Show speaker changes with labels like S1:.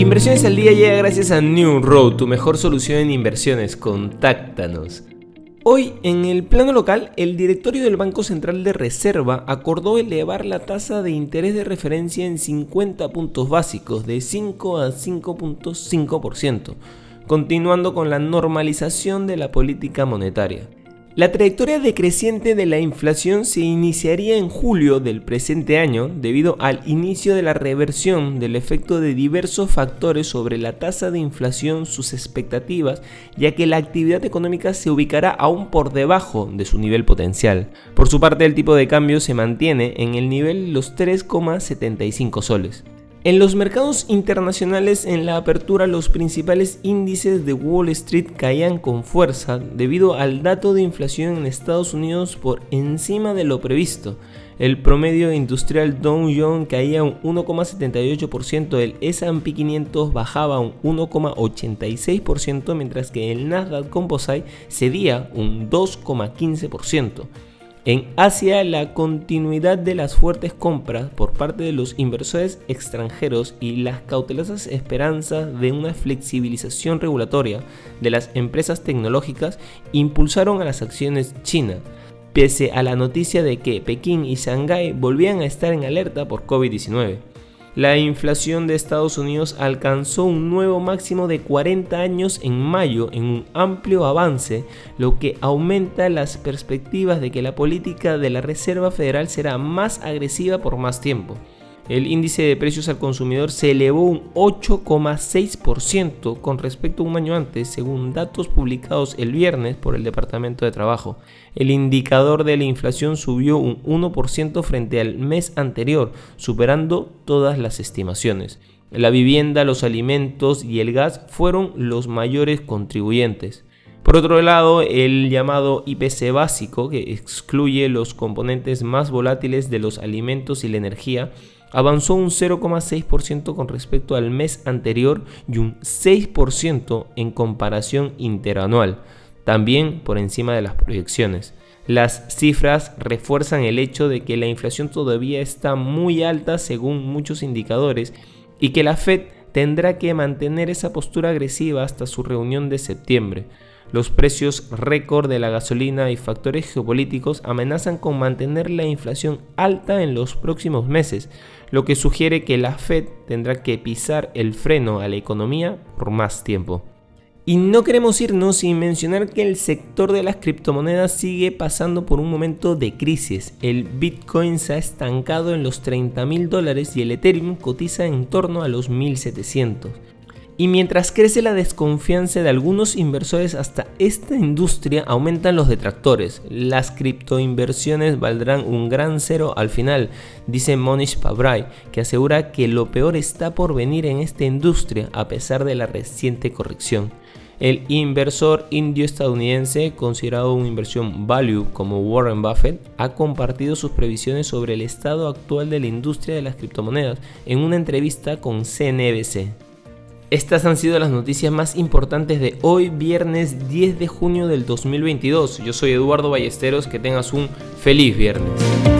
S1: Inversiones al día llega gracias a New Road, tu mejor solución en inversiones. Contáctanos. Hoy, en el plano local, el directorio del Banco Central de Reserva acordó elevar la tasa de interés de referencia en 50 puntos básicos, de 5 a 5.5%, continuando con la normalización de la política monetaria. La trayectoria decreciente de la inflación se iniciaría en julio del presente año debido al inicio de la reversión del efecto de diversos factores sobre la tasa de inflación, sus expectativas, ya que la actividad económica se ubicará aún por debajo de su nivel potencial. Por su parte, el tipo de cambio se mantiene en el nivel de los 3,75 soles. En los mercados internacionales en la apertura los principales índices de Wall Street caían con fuerza debido al dato de inflación en Estados Unidos por encima de lo previsto. El promedio industrial Dow Jones caía un 1,78%, el S&P 500 bajaba un 1,86%, mientras que el Nasdaq Composite cedía un 2,15%. En Asia, la continuidad de las fuertes compras por parte de los inversores extranjeros y las cautelosas esperanzas de una flexibilización regulatoria de las empresas tecnológicas impulsaron a las acciones chinas, pese a la noticia de que Pekín y Shanghái volvían a estar en alerta por COVID-19 la inflación de Estados Unidos alcanzó un nuevo máximo de 40 años en mayo en un amplio avance, lo que aumenta las perspectivas de que la política de la Reserva Federal será más agresiva por más tiempo el índice de precios al consumidor se elevó un 8,6% con respecto a un año antes, según datos publicados el viernes por el Departamento de Trabajo. El indicador de la inflación subió un 1% frente al mes anterior, superando todas las estimaciones. La vivienda, los alimentos y el gas fueron los mayores contribuyentes. Por otro lado, el llamado IPC básico, que excluye los componentes más volátiles de los alimentos y la energía, avanzó un 0,6% con respecto al mes anterior y un 6% en comparación interanual, también por encima de las proyecciones. Las cifras refuerzan el hecho de que la inflación todavía está muy alta según muchos indicadores y que la Fed tendrá que mantener esa postura agresiva hasta su reunión de septiembre. Los precios récord de la gasolina y factores geopolíticos amenazan con mantener la inflación alta en los próximos meses, lo que sugiere que la Fed tendrá que pisar el freno a la economía por más tiempo. Y no queremos irnos sin mencionar que el sector de las criptomonedas sigue pasando por un momento de crisis. El Bitcoin se ha estancado en los 30 mil dólares y el Ethereum cotiza en torno a los 1700. Y mientras crece la desconfianza de algunos inversores hasta esta industria, aumentan los detractores. Las criptoinversiones valdrán un gran cero al final, dice Monish Pabrai, que asegura que lo peor está por venir en esta industria a pesar de la reciente corrección. El inversor indio-estadounidense, considerado una inversión value como Warren Buffett, ha compartido sus previsiones sobre el estado actual de la industria de las criptomonedas en una entrevista con CNBC. Estas han sido las noticias más importantes de hoy, viernes 10 de junio del 2022. Yo soy Eduardo Ballesteros, que tengas un feliz viernes.